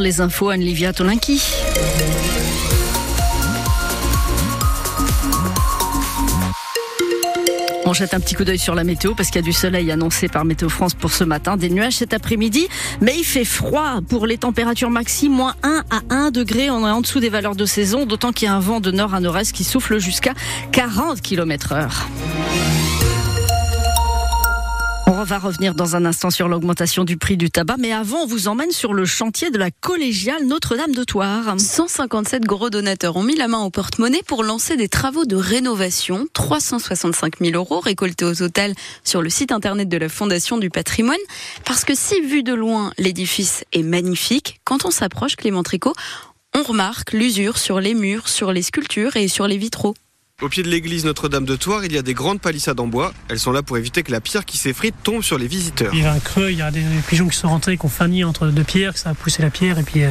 Les infos, Anne-Livia Tolinki. On jette un petit coup d'œil sur la météo parce qu'il y a du soleil annoncé par Météo France pour ce matin, des nuages cet après-midi, mais il fait froid pour les températures maxi, moins 1 à 1 degré, on est en dessous des valeurs de saison, d'autant qu'il y a un vent de nord à nord-est qui souffle jusqu'à 40 km heure. On va revenir dans un instant sur l'augmentation du prix du tabac, mais avant, on vous emmène sur le chantier de la collégiale Notre-Dame de Toire. 157 gros donateurs ont mis la main au porte-monnaie pour lancer des travaux de rénovation. 365 000 euros récoltés au total sur le site internet de la Fondation du patrimoine. Parce que si vu de loin, l'édifice est magnifique, quand on s'approche, Clément Tricot, on remarque l'usure sur les murs, sur les sculptures et sur les vitraux. Au pied de l'église Notre-Dame de Toire, il y a des grandes palissades en bois. Elles sont là pour éviter que la pierre qui s'effrite tombe sur les visiteurs. Il y a un creux, il y a des pigeons qui sont rentrés, qui ont failli entre deux pierres, que ça a poussé la pierre, et puis euh,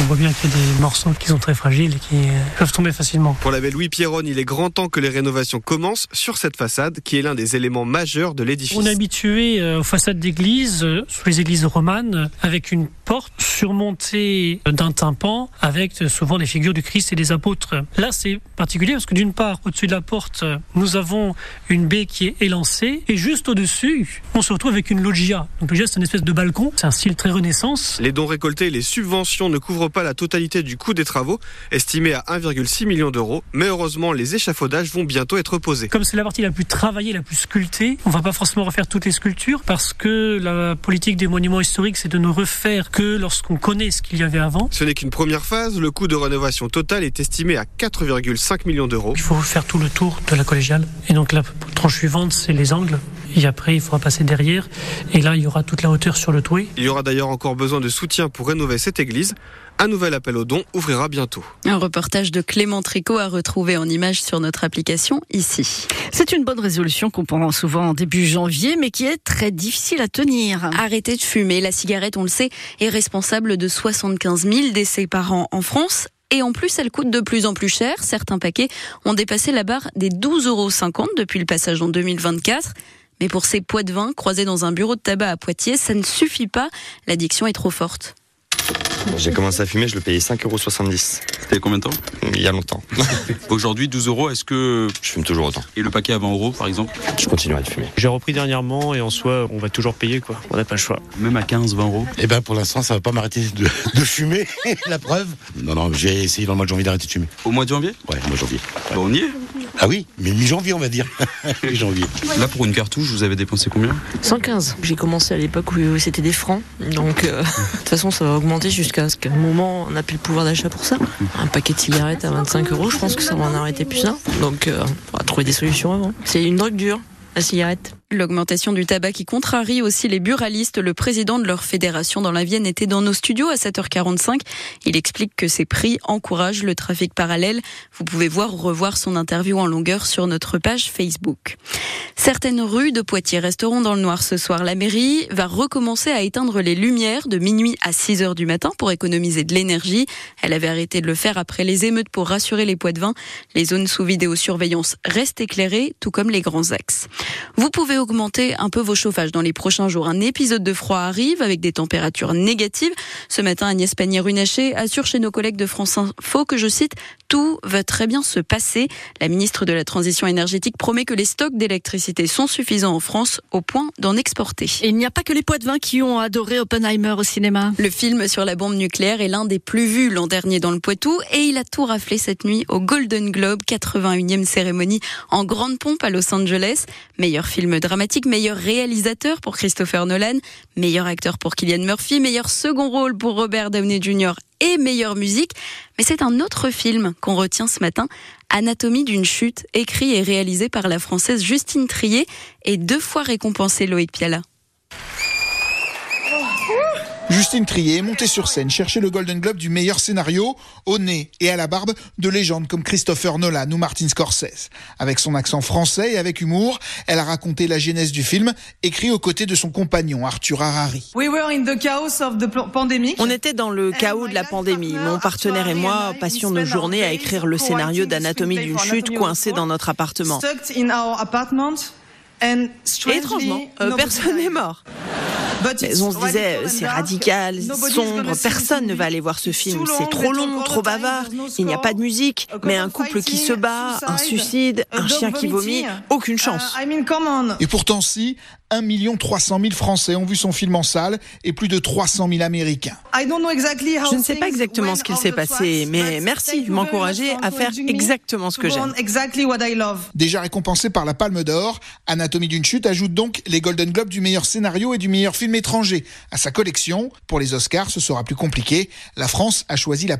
on voit bien qu'il y a des morceaux qui sont très fragiles et qui euh, peuvent tomber facilement. Pour l'abbé Louis Pierronne, il est grand temps que les rénovations commencent sur cette façade, qui est l'un des éléments majeurs de l'édifice. On est habitué euh, aux façades d'église, euh, sous les églises romanes, avec une porte surmontée d'un tympan, avec souvent des figures du Christ et des apôtres. Là, c'est particulier parce que d'une part, au-dessus de la porte, nous avons une baie qui est élancée, et juste au-dessus, on se retrouve avec une loggia. Donc loggia, c'est une espèce de balcon, c'est un style très renaissance. Les dons récoltés et les subventions ne couvrent pas la totalité du coût des travaux, estimé à 1,6 million d'euros, mais heureusement, les échafaudages vont bientôt être posés. Comme c'est la partie la plus travaillée, la plus sculptée, on va pas forcément refaire toutes les sculptures parce que la politique des monuments historiques, c'est de ne refaire que lorsqu'on connaît ce qu'il y avait avant. Ce n'est qu'une première phase, le coût de rénovation total est estimé à 4,5 millions d'euros. Il faut faire tout le tour de la collégiale. Et donc la tranche suivante, c'est les angles. Et après, il faudra passer derrière. Et là, il y aura toute la hauteur sur le toit. Il y aura d'ailleurs encore besoin de soutien pour rénover cette église. Un nouvel appel aux dons ouvrira bientôt. Un reportage de Clément Tricot à retrouver en image sur notre application ici. C'est une bonne résolution qu'on prend souvent en début janvier, mais qui est très difficile à tenir. Arrêter de fumer. La cigarette, on le sait, est responsable de 75 000 décès par an en France. Et en plus, elle coûte de plus en plus cher. Certains paquets ont dépassé la barre des 12,50 euros depuis le passage en 2024. Mais pour ces poids de vin croisés dans un bureau de tabac à Poitiers, ça ne suffit pas. L'addiction est trop forte. J'ai commencé à fumer, je le payais 5,70 euros. C'était combien de temps Il y a longtemps. Aujourd'hui, 12 euros, est-ce que. Je fume toujours autant. Et le paquet à 20 euros, par exemple Je continuerai de fumer. J'ai repris dernièrement et en soi, on va toujours payer quoi. On n'a pas le choix. Même à 15, 20 euros Eh ben pour l'instant, ça va pas m'arrêter de, de fumer. La preuve Non, non, j'ai essayé dans le mois de janvier d'arrêter de fumer. Au mois de janvier Ouais, au mois de janvier. Bon, on y est. Ah oui, mais mi-janvier, on va dire. mi-janvier. Là, pour une cartouche, vous avez dépensé combien 115. J'ai commencé à l'époque où c'était des francs. Donc, euh, de toute façon, ça va augmenter jusqu'à ce qu'à un moment, on n'a plus le pouvoir d'achat pour ça. Un paquet de cigarettes à 25 euros, je pense que ça va en arrêter plus un. Donc, euh, on va trouver des solutions avant. C'est une drogue dure, la cigarette. L'augmentation du tabac qui contrarie aussi les buralistes. Le président de leur fédération dans la Vienne était dans nos studios à 7h45. Il explique que ces prix encouragent le trafic parallèle. Vous pouvez voir ou revoir son interview en longueur sur notre page Facebook. Certaines rues de Poitiers resteront dans le noir ce soir. La mairie va recommencer à éteindre les lumières de minuit à 6 heures du matin pour économiser de l'énergie. Elle avait arrêté de le faire après les émeutes pour rassurer les poids de vin. Les zones sous vidéosurveillance restent éclairées, tout comme les grands axes. Vous pouvez augmenter un peu vos chauffages dans les prochains jours. Un épisode de froid arrive avec des températures négatives. Ce matin, Agnès Pannier-Runacher assure chez nos collègues de France Info que, je cite, tout va très bien se passer. La ministre de la Transition énergétique promet que les stocks d'électricité sont suffisants en France au point d'en exporter. Et il n'y a pas que les poids de vin qui ont adoré Oppenheimer au cinéma. Le film sur la bombe nucléaire est l'un des plus vus l'an dernier dans le Poitou et il a tout raflé cette nuit au Golden Globe, 81e cérémonie en grande pompe à Los Angeles. Meilleur film dramatique, meilleur réalisateur pour Christopher Nolan, meilleur acteur pour Killian Murphy, meilleur second rôle pour Robert Downey Jr. et meilleure musique. Mais c'est un autre film qu'on retient ce matin, Anatomie d'une chute, écrit et réalisé par la française Justine Trier et deux fois récompensé Loïc Piala. Justine Trier est montée sur scène chercher le Golden Globe du meilleur scénario au nez et à la barbe de légendes comme Christopher Nolan ou Martin Scorsese. Avec son accent français et avec humour, elle a raconté la genèse du film, écrit aux côtés de son compagnon Arthur Harari. On était dans le chaos de la pandémie. Mon partenaire et moi passions nos journées à écrire le scénario d'Anatomie d'une chute coincé dans notre appartement. Et étrangement, euh, personne n'est mort. Mais on se disait, c'est radical, sombre, personne ne va aller voir ce film. C'est trop long, trop bavard, il n'y a pas de musique, mais un couple qui se bat, un suicide, un chien qui vomit, aucune chance. Et pourtant, si, 1 300 000 Français ont vu son film en salle et plus de 300 000 Américains. Je ne sais pas exactement ce qu'il s'est passé, mais merci de m'encourager à faire exactement ce que j'aime. Déjà récompensé par la Palme d'Or, Anatomie d'une chute ajoute donc les Golden Globes du meilleur scénario et du meilleur film étranger à sa collection. Pour les Oscars, ce sera plus compliqué. La France a choisi la